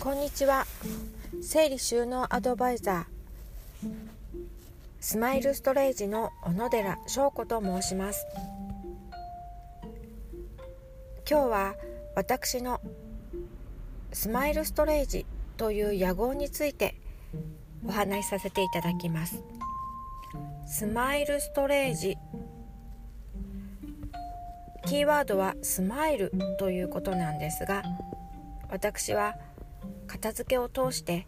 こんにちは。整理収納アドバイザー。スマイルストレージの小野寺翔子と申します。今日は私のスマイルストレージという野号についてお話しさせていただきます。スマイルストレージ。キーワードはスマイルということなんですが私は片付けを通して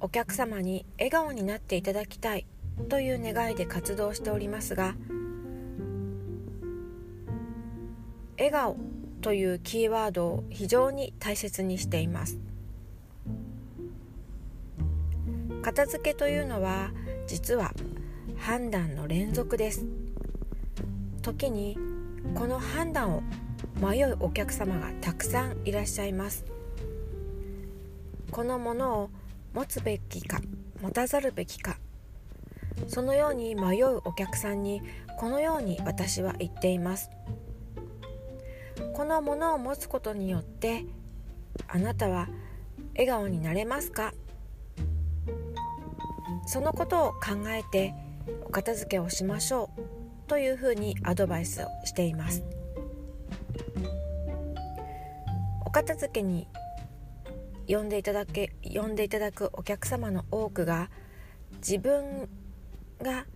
お客様に笑顔になっていただきたいという願いで活動しておりますが笑顔というキーワードを非常に大切にしています。片付けというのは実は判断の連続です。時にこの判断を迷うお客様がたくさんいらっしゃいます。このものを持つべきか持たざるべきか。そのように迷うお客さんにこのように私は言っています。このものを持つことによってあなたは笑顔になれますか？そのことを考えてお片付けをしましょうというふうにアドバイスをしています。お片付けに呼んでいただけ呼んでいただくお客様の多くが自分が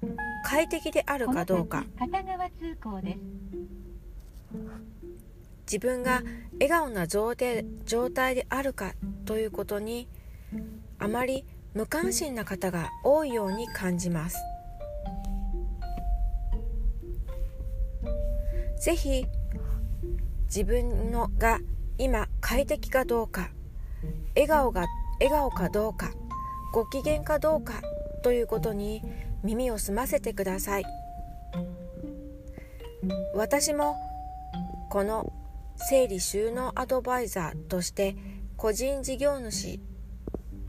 快適であるかどうか。自分が笑顔な状態状態であるかということにあまり無関心な方が多いように感じます。ぜひ自分のが今快適かどうか笑顔が笑顔かどうかご機嫌かどうかということに耳を澄ませてください。私もこの整理収納アドバイザーとして個人事業主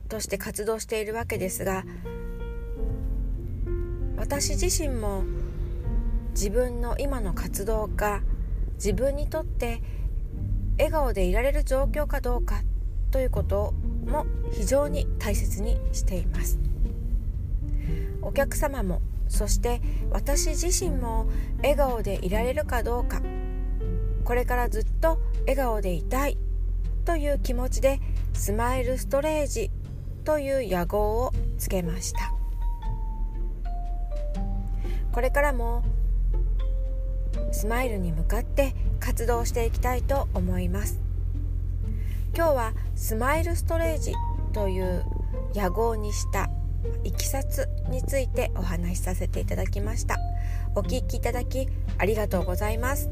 として活動しているわけですが私自身も自分の今の活動が自分にとって笑顔でいられる状況かどうかということも非常に大切にしています。お客様もそして私自身も笑顔でいられるかどうかこれからずっと笑顔でいたいという気持ちでスマイルストレージという野号をつけました。これからもスマイルに向かって活動していきたいと思います。今日はスマイルストレージという野号にしたいきさつについてお話しさせていただきましたお聴きいただきありがとうございます。